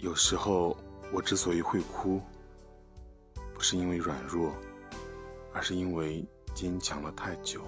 有时候我之所以会哭不是因为软弱而是因为坚强了太久。